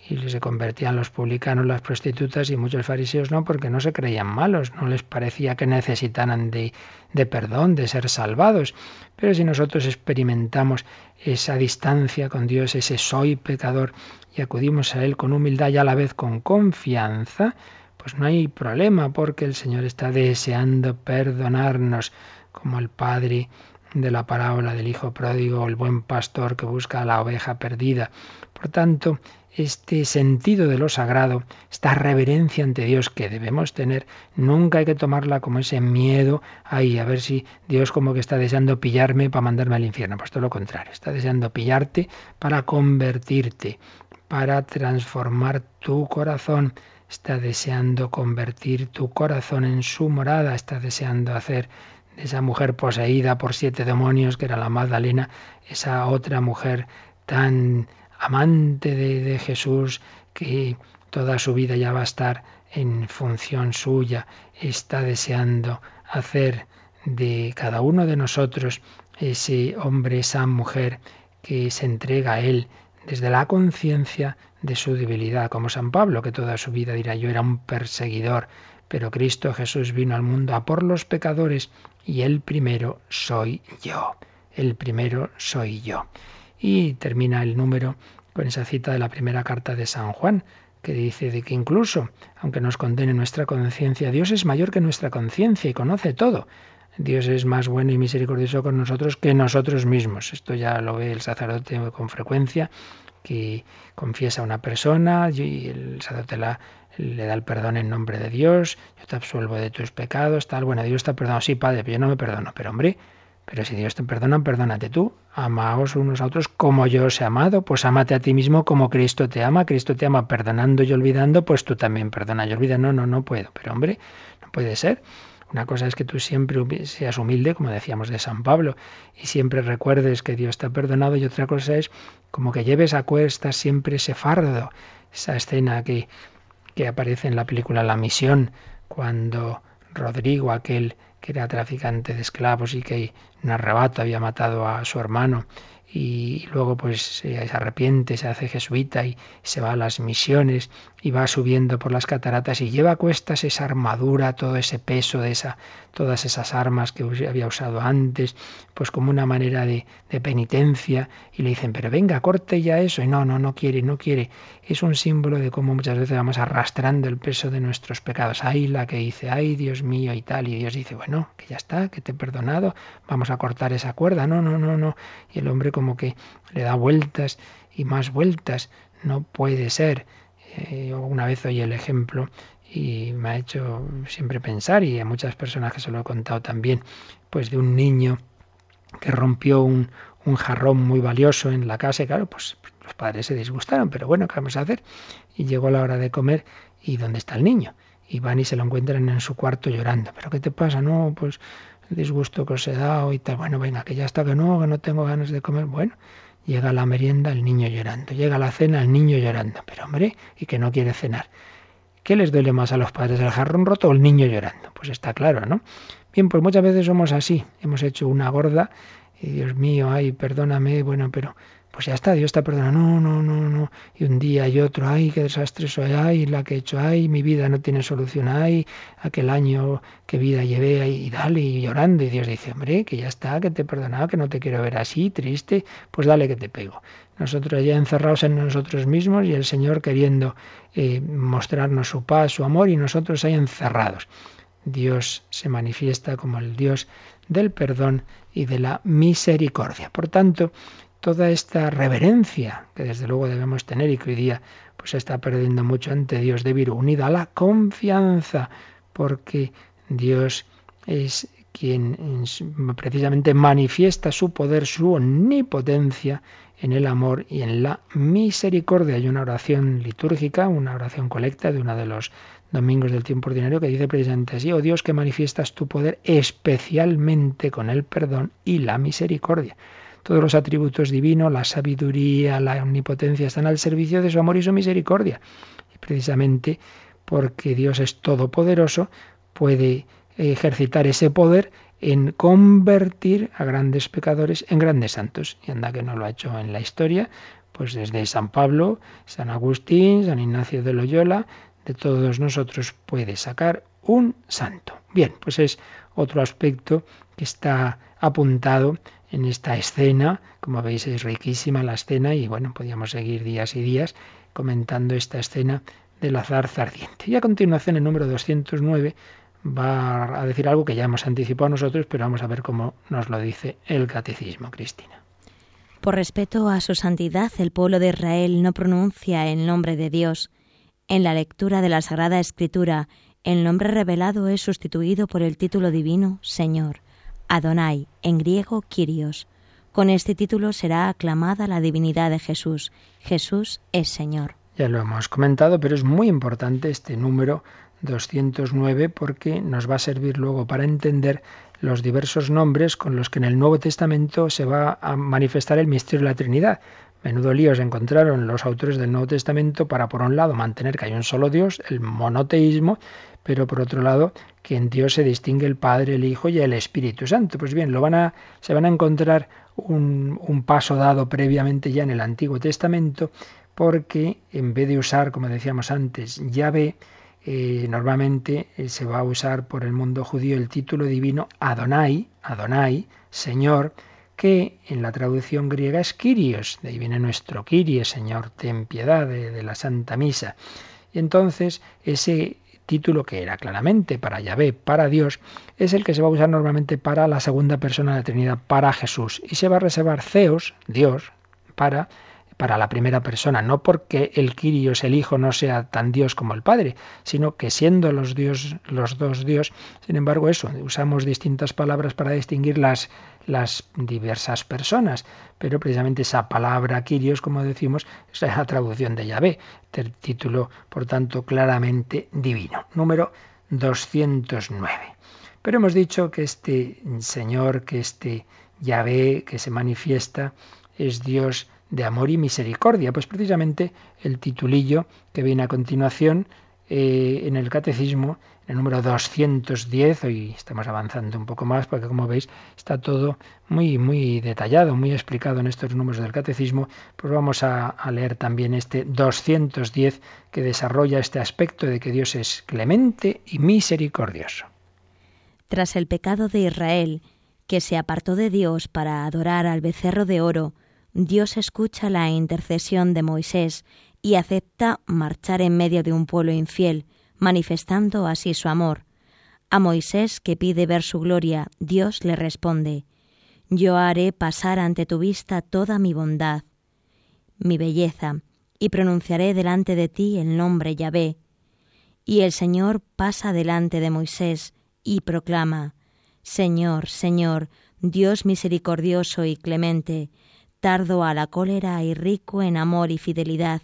y se convertían los publicanos, las prostitutas y muchos fariseos no, porque no se creían malos, no les parecía que necesitaran de, de, perdón, de ser salvados. Pero si nosotros experimentamos esa distancia con Dios, ese soy pecador, y acudimos a Él con humildad y a la vez con confianza, pues no hay problema, porque el Señor está deseando perdonarnos, como el Padre de la parábola del Hijo pródigo, el buen pastor que busca a la oveja perdida. Por tanto, este sentido de lo sagrado, esta reverencia ante Dios que debemos tener, nunca hay que tomarla como ese miedo, ahí a ver si Dios como que está deseando pillarme para mandarme al infierno. Pues todo lo contrario, está deseando pillarte para convertirte, para transformar tu corazón, está deseando convertir tu corazón en su morada, está deseando hacer de esa mujer poseída por siete demonios que era la Magdalena, esa otra mujer tan amante de, Jesús, que toda su vida ya va a estar en función suya, está deseando hacer de cada uno de nosotros ese hombre, esa mujer que se entrega a Él desde la conciencia de su debilidad, como San Pablo, que toda su vida dirá yo era un perseguidor, pero Cristo Jesús vino al mundo a por los pecadores y el primero soy yo, el primero soy yo. Y termina el número con esa cita de la primera carta de San Juan, que dice de que incluso, aunque nos condene nuestra conciencia, Dios es mayor que nuestra conciencia y conoce todo. Dios es más bueno y misericordioso con nosotros que nosotros mismos. Esto ya lo ve el sacerdote con frecuencia, que confiesa a una persona y el sacerdote le da el perdón en nombre de Dios, yo te absuelvo de tus pecados, tal. Bueno, Dios te ha perdonado, sí, Padre, pero yo no me perdono. Pero hombre, pero si Dios te perdona, perdónate tú. Amaos unos a otros como yo os he amado. Pues amate a ti mismo como Cristo te ama. Cristo te ama perdonando y olvidando, pues tú también perdona y olvida. No, no, no puedo. Pero hombre, no puede ser. Una cosa es que tú siempre seas humilde, como decíamos de San Pablo, y siempre recuerdes que Dios te ha perdonado, y otra cosa es como que lleves a cuestas siempre ese fardo, esa escena que, que aparece en la película La Misión, cuando Rodrigo, aquel que era traficante de esclavos y que en arrebato había matado a su hermano y luego pues se arrepiente, se hace jesuita y se va a las misiones y va subiendo por las cataratas y lleva a cuestas esa armadura, todo ese peso de esa, todas esas armas que había usado antes, pues como una manera de, de penitencia y le dicen, pero venga, corte ya eso y no, no, no quiere, no quiere. Es un símbolo de cómo muchas veces vamos arrastrando el peso de nuestros pecados. Ay, la que dice, ay, Dios mío y tal, y Dios dice, bueno, que ya está, que te he perdonado, vamos a cortar esa cuerda, no, no, no, no. Y el hombre como que le da vueltas y más vueltas, no puede ser eh, una vez oí el ejemplo y me ha hecho siempre pensar, y a muchas personas que se lo he contado también, pues de un niño que rompió un, un jarrón muy valioso en la casa y claro, pues los padres se disgustaron, pero bueno, ¿qué vamos a hacer? Y llegó la hora de comer y ¿dónde está el niño? Y van y se lo encuentran en su cuarto llorando. ¿Pero qué te pasa? No, pues disgusto que os he dado y tal. Bueno, venga, que ya está que no, que no tengo ganas de comer. Bueno, Llega la merienda, el niño llorando. Llega la cena, el niño llorando. Pero hombre, y que no quiere cenar. ¿Qué les duele más a los padres, el jarrón roto o el niño llorando? Pues está claro, ¿no? Bien, pues muchas veces somos así. Hemos hecho una gorda y Dios mío, ay, perdóname, bueno, pero pues ya está, Dios te perdona. No, no, no, no. Y un día y otro, ay, qué desastre soy, ay, la que he hecho, ay, mi vida no tiene solución, ay, aquel año que vida llevé, y dale, y llorando. Y Dios dice, hombre, que ya está, que te he perdonado, que no te quiero ver así, triste, pues dale que te pego. Nosotros ya encerrados en nosotros mismos y el Señor queriendo eh, mostrarnos su paz, su amor, y nosotros ahí encerrados. Dios se manifiesta como el Dios del perdón y de la misericordia. Por tanto, toda esta reverencia que desde luego debemos tener y que hoy día pues se está perdiendo mucho ante Dios debido unida a la confianza, porque Dios es quien precisamente manifiesta su poder, su omnipotencia en el amor y en la misericordia. Hay una oración litúrgica, una oración colecta de uno de los domingos del tiempo ordinario que dice precisamente así, oh Dios que manifiestas tu poder especialmente con el perdón y la misericordia. Todos los atributos divinos, la sabiduría, la omnipotencia están al servicio de su amor y su misericordia. Y precisamente porque Dios es todopoderoso, puede ejercitar ese poder en convertir a grandes pecadores en grandes santos. Y anda que no lo ha hecho en la historia, pues desde San Pablo, San Agustín, San Ignacio de Loyola, de todos nosotros puede sacar un santo. Bien, pues es otro aspecto que está apuntado en esta escena. Como veis es riquísima la escena y bueno, podríamos seguir días y días comentando esta escena del azar ardiente. Y a continuación, el número 209 va a decir algo que ya hemos anticipado nosotros, pero vamos a ver cómo nos lo dice el catecismo, Cristina. Por respeto a su santidad, el pueblo de Israel no pronuncia el nombre de Dios. En la lectura de la Sagrada Escritura, el nombre revelado es sustituido por el título divino Señor, Adonai, en griego Kyrios. Con este título será aclamada la divinidad de Jesús. Jesús es Señor. Ya lo hemos comentado, pero es muy importante este número 209 porque nos va a servir luego para entender los diversos nombres con los que en el Nuevo Testamento se va a manifestar el misterio de la Trinidad. Menudo líos encontraron los autores del Nuevo Testamento para, por un lado, mantener que hay un solo Dios, el monoteísmo, pero por otro lado, que en Dios se distingue el Padre, el Hijo y el Espíritu Santo. Pues bien, lo van a, se van a encontrar un, paso dado previamente ya en el Antiguo Testamento, porque en vez de usar, como decíamos antes, Yahvé, eh, normalmente eh, se va a usar por el mundo judío el título divino Adonai, Adonai, Señor, que en la traducción griega es Kyrios, de ahí viene nuestro Kyrie, Señor, ten piedad de, la Santa Misa. Y entonces ese título que era claramente para Yahvé, para Dios, es el que se va a usar normalmente para la segunda persona de la Trinidad, para Jesús. Y se va a reservar Zeus, Dios, para para la primera persona, no porque el Kyrios, el Hijo, no sea tan Dios como el Padre, sino que siendo los, Dios, los dos Dios, sin embargo eso, usamos distintas palabras para distinguir las, diversas personas, pero precisamente esa palabra Kyrios, como decimos, es la traducción de Yahvé, el título, por tanto, claramente divino. Número 209. Pero hemos dicho que este Señor, que este Yahvé que se manifiesta, es Dios de amor y misericordia. Pues precisamente el titulillo que viene a continuación eh, en el catecismo, en el número 210, hoy estamos avanzando un poco más porque como veis está todo muy, muy detallado, muy explicado en estos números del catecismo, pues vamos a, a leer también este 210 que desarrolla este aspecto de que Dios es clemente y misericordioso. Tras el pecado de Israel, que se apartó de Dios para adorar al becerro de oro, Dios escucha la intercesión de Moisés y acepta marchar en medio de un pueblo infiel, manifestando así su amor. A Moisés, que pide ver su gloria, Dios le responde, Yo haré pasar ante tu vista toda mi bondad, mi belleza, y pronunciaré delante de ti el nombre Yahvé. Y el Señor pasa delante de Moisés y proclama, Señor, Señor, Dios misericordioso y clemente, tardo a la cólera y rico en amor y fidelidad.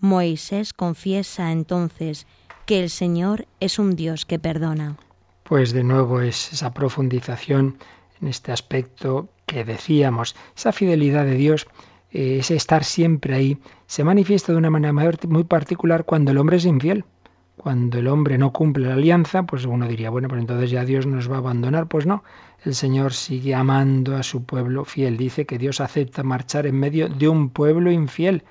Moisés confiesa entonces que el Señor es un Dios que perdona. Pues de nuevo es esa profundización en este aspecto que decíamos, esa fidelidad de Dios, eh, ese estar siempre ahí, se manifiesta de una manera muy particular cuando el hombre es infiel. Cuando el hombre no cumple la alianza, pues uno diría, bueno, pues entonces ya Dios nos va a abandonar. Pues no, el Señor sigue amando a su pueblo fiel. Dice que Dios acepta marchar en medio de un pueblo infiel.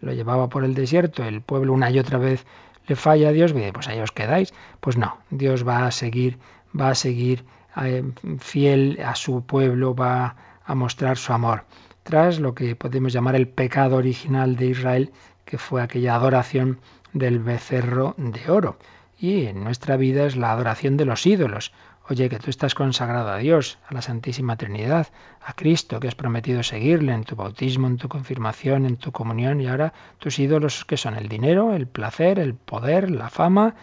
Lo llevaba por el desierto, el pueblo una y otra vez le falla a Dios, pues ahí os quedáis. Pues no, Dios va a seguir, va a seguir eh, fiel a su pueblo, va a mostrar su amor. Tras lo que podemos llamar el pecado original de Israel, que fue aquella adoración del becerro de oro. Y en nuestra vida es la adoración de los ídolos. Oye, que tú estás consagrado a Dios, a la Santísima Trinidad, a Cristo, que has prometido seguirle en tu bautismo, en tu confirmación, en tu comunión, y ahora tus ídolos que son el dinero, el placer, el poder, la fama,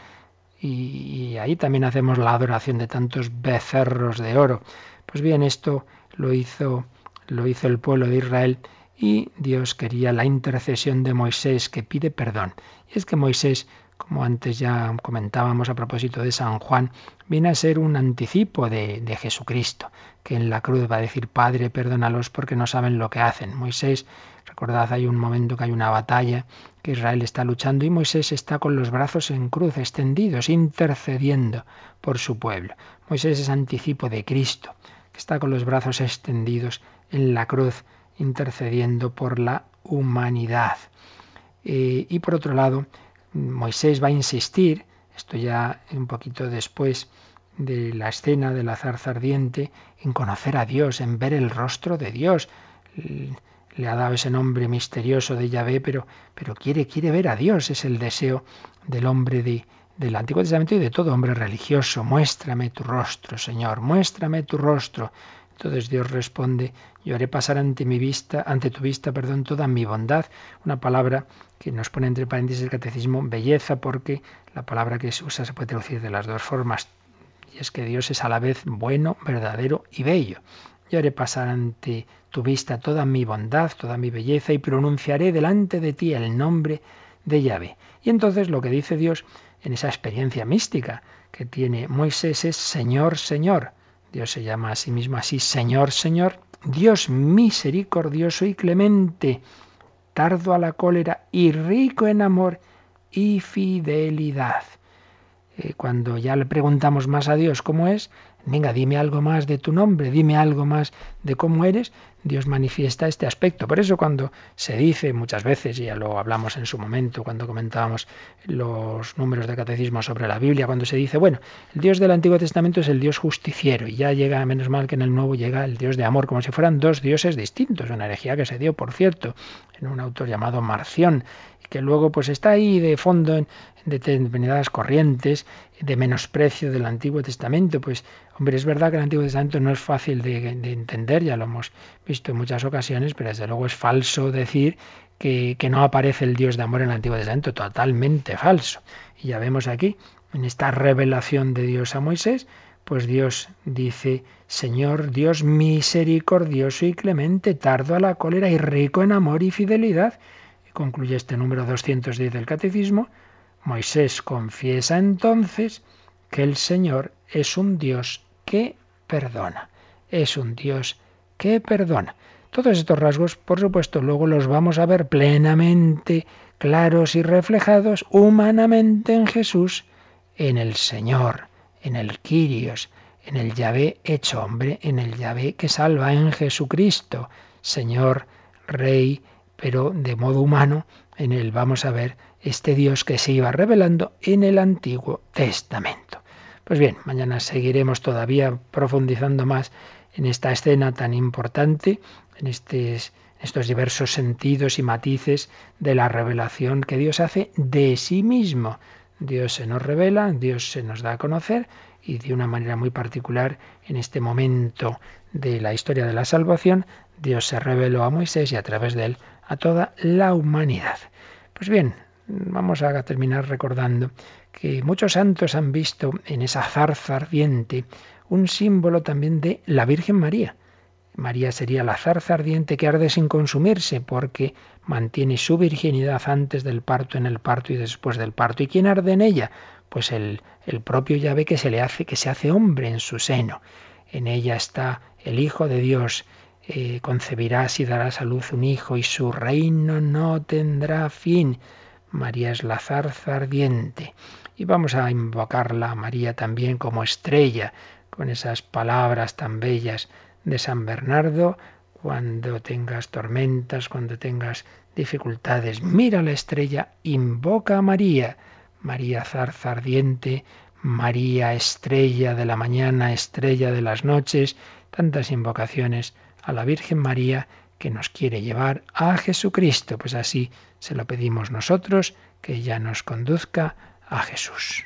y, ahí también hacemos la adoración de tantos becerros de oro. Pues bien, esto lo hizo, lo hizo el pueblo de Israel y Dios quería la intercesión de Moisés que pide perdón. Y es que Moisés, como antes ya comentábamos a propósito de San Juan, viene a ser un anticipo de, de Jesucristo, que en la cruz va a decir, Padre, perdónalos porque no saben lo que hacen. Moisés, recordad, hay un momento que hay una batalla, que Israel está luchando y Moisés está con los brazos en cruz, extendidos, intercediendo por su pueblo. Moisés es anticipo de Cristo, que está con los brazos extendidos en la cruz, intercediendo por la humanidad. Eh, y por otro lado, Moisés va a insistir, esto ya un poquito después de la escena de la zarza ardiente, en conocer a Dios, en ver el rostro de Dios. Le ha dado ese nombre misterioso de Yahvé, pero, pero quiere, quiere ver a Dios, es el deseo del hombre de, del Antiguo Testamento y de todo hombre religioso. Muéstrame tu rostro, Señor, muéstrame tu rostro. Entonces Dios responde, yo haré pasar ante mi vista, ante tu vista, perdón, toda mi bondad. Una palabra que nos pone entre paréntesis el catecismo, belleza, porque la palabra que se usa se puede traducir de las dos formas. Y es que Dios es a la vez bueno, verdadero y bello. Yo haré pasar ante tu vista toda mi bondad, toda mi belleza, y pronunciaré delante de ti el nombre de Yahvé. Y entonces lo que dice Dios en esa experiencia mística que tiene Moisés es Señor, Señor. Dios se llama a sí mismo así, Señor, Señor, Dios misericordioso y clemente, tardo a la cólera y rico en amor y fidelidad. Eh, cuando ya le preguntamos más a Dios cómo es, venga, dime algo más de tu nombre, dime algo más de cómo eres, Dios manifiesta este aspecto. Por eso cuando se dice muchas veces, y ya lo hablamos en su momento cuando comentábamos los números de catecismo sobre la Biblia, cuando se dice, bueno, el Dios del Antiguo Testamento es el Dios justiciero, y ya llega, menos mal que en el Nuevo llega el Dios de amor, como si fueran dos dioses distintos, una herejía que se dio, por cierto, en un autor llamado Marción, que luego pues está ahí de fondo en determinadas corrientes de menosprecio del Antiguo Testamento. Pues, hombre, es verdad que el Antiguo Testamento no es fácil de, entender, ya lo hemos visto en muchas ocasiones, pero desde luego es falso decir que, que no aparece el Dios de amor en el Antiguo Testamento, totalmente falso. Y ya vemos aquí, en esta revelación de Dios a Moisés, pues Dios dice, Señor Dios misericordioso y clemente, tardo a la cólera y rico en amor y fidelidad. Y concluye este número 210 del Catecismo, Moisés confiesa entonces que el Señor es un Dios que perdona, es un Dios que perdona. Todos estos rasgos, por supuesto, luego los vamos a ver plenamente claros y reflejados humanamente en Jesús, en el Señor, en el Quirios, en el Yahvé hecho hombre, en el Yahvé que salva en Jesucristo, Señor, Rey, pero de modo humano, en él vamos a ver este Dios que se iba revelando en el Antiguo Testamento. Pues bien, mañana seguiremos todavía profundizando más en esta escena tan importante, en estos diversos sentidos y matices de la revelación que Dios hace de sí mismo. Dios se nos revela, Dios se nos da a conocer y de una manera muy particular en este momento de la historia de la salvación, Dios se reveló a Moisés y a través de él a toda la humanidad. Pues bien, vamos a terminar recordando que muchos santos han visto en esa zarza ardiente un símbolo también de la Virgen María. María sería la zarza ardiente que arde sin consumirse porque mantiene su virginidad antes del parto, en el parto y después del parto. ¿Y quién arde en ella? Pues el, el propio Yahvé que se le hace, que se hace hombre en su seno. En ella está el Hijo de Dios. Eh, concebirás y darás a luz un hijo y su reino no tendrá fin. María es la zarza ardiente. Y vamos a invocarla a María también como estrella, con esas palabras tan bellas de San Bernardo, cuando tengas tormentas, cuando tengas dificultades, mira la estrella, invoca a María. María zarza ardiente, María estrella de la mañana, estrella de las noches, tantas invocaciones a la Virgen María que nos quiere llevar a Jesucristo. Pues así se lo pedimos nosotros, que ella nos conduzca a Jesús.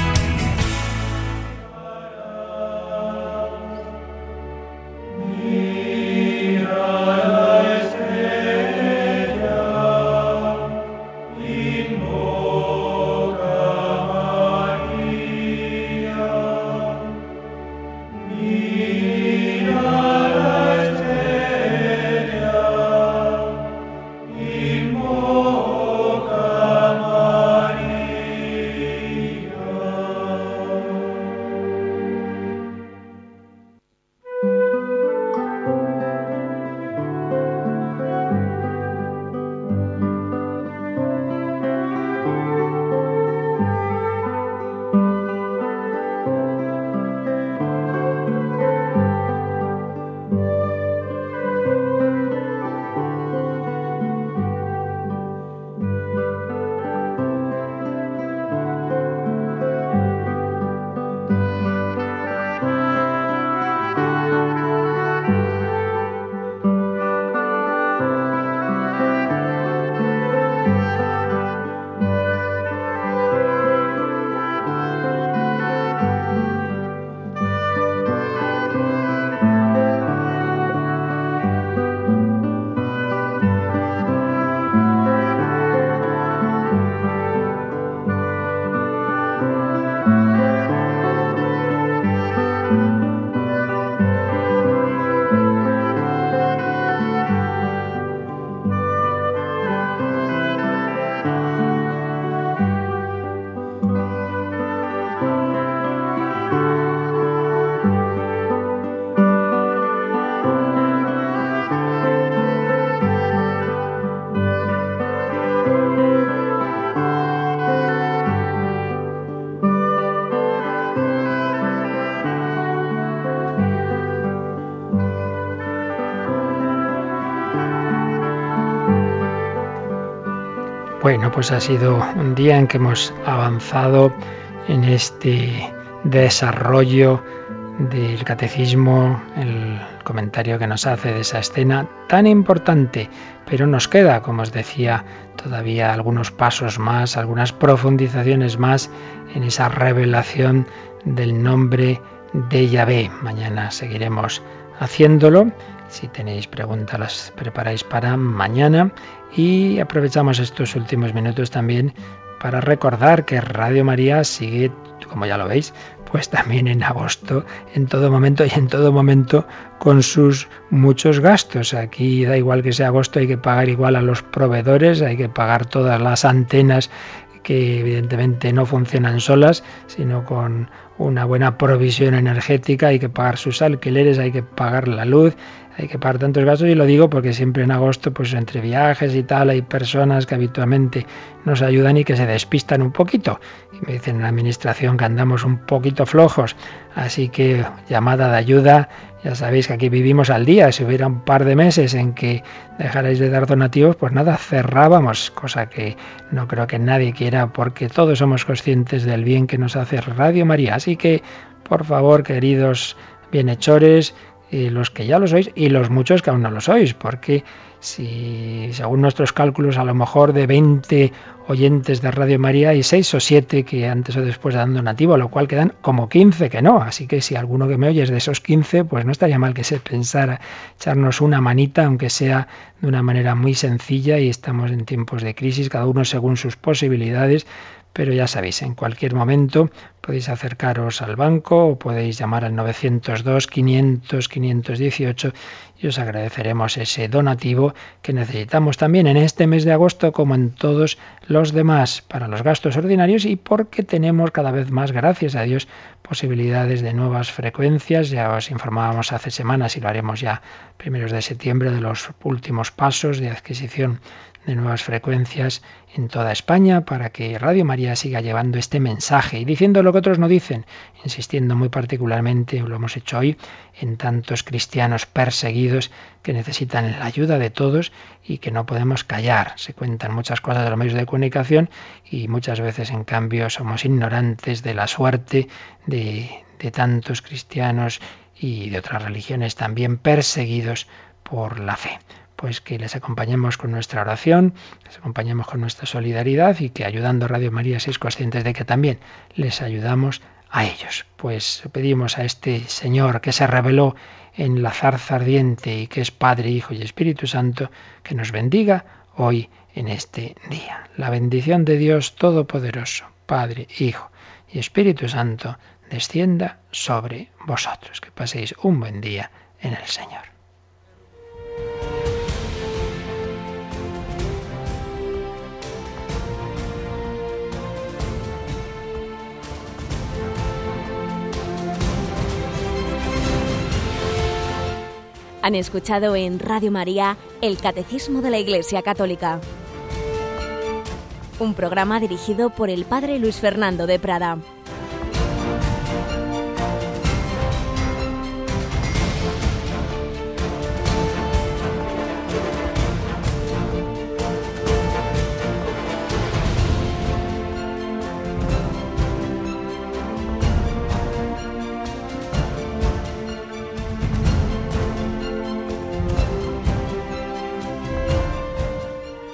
Bueno, pues ha sido un día en que hemos avanzado en este desarrollo del catecismo, el comentario que nos hace de esa escena tan importante, pero nos queda, como os decía, todavía algunos pasos más, algunas profundizaciones más en esa revelación del nombre de Yahvé. Mañana seguiremos haciéndolo. Si tenéis preguntas las preparáis para mañana y aprovechamos estos últimos minutos también para recordar que Radio María sigue, como ya lo veis, pues también en agosto, en todo momento y en todo momento con sus muchos gastos. Aquí da igual que sea agosto, hay que pagar igual a los proveedores, hay que pagar todas las antenas que evidentemente no funcionan solas, sino con una buena provisión energética, hay que pagar sus alquileres, hay que pagar la luz, hay que pagar tantos gastos y lo digo porque siempre en agosto, pues entre viajes y tal, hay personas que habitualmente nos ayudan y que se despistan un poquito. Y me dicen en la administración que andamos un poquito flojos, así que llamada de ayuda, ya sabéis que aquí vivimos al día, si hubiera un par de meses en que dejarais de dar donativos, pues nada, cerrábamos, cosa que no creo que nadie quiera porque todos somos conscientes del bien que nos hace Radio María. Así que, por favor, queridos bienhechores, los que ya lo sois y los muchos que aún no lo sois, porque si según nuestros cálculos a lo mejor de 20 oyentes de Radio María hay 6 o 7 que antes o después dan donativo, lo cual quedan como 15 que no, así que si alguno que me oyes de esos 15, pues no estaría mal que se pensara echarnos una manita, aunque sea de una manera muy sencilla y estamos en tiempos de crisis, cada uno según sus posibilidades, pero ya sabéis, en cualquier momento podéis acercaros al banco o podéis llamar al 902 500 518 y os agradeceremos ese donativo que necesitamos también en este mes de agosto como en todos los demás para los gastos ordinarios y porque tenemos cada vez más, gracias a Dios, posibilidades de nuevas frecuencias. Ya os informábamos hace semanas y lo haremos ya primeros de septiembre de los últimos pasos de adquisición de nuevas frecuencias en toda España para que Radio María siga llevando este mensaje y diciendo lo que otros no dicen, insistiendo muy particularmente, lo hemos hecho hoy, en tantos cristianos perseguidos que necesitan la ayuda de todos y que no podemos callar. Se cuentan muchas cosas de los medios de comunicación y muchas veces en cambio somos ignorantes de la suerte de, tantos cristianos y de otras religiones también perseguidos por la fe pues que les acompañemos con nuestra oración, les acompañemos con nuestra solidaridad y que ayudando a Radio María seis conscientes de que también les ayudamos a ellos. Pues pedimos a este Señor que se reveló en la zarza ardiente y que es Padre, Hijo y Espíritu Santo, que nos bendiga hoy en este día. La bendición de Dios Todopoderoso, Padre, Hijo y Espíritu Santo, descienda sobre vosotros. Que paséis un buen día en el Señor. Han escuchado en Radio María el Catecismo de la Iglesia Católica, un programa dirigido por el Padre Luis Fernando de Prada.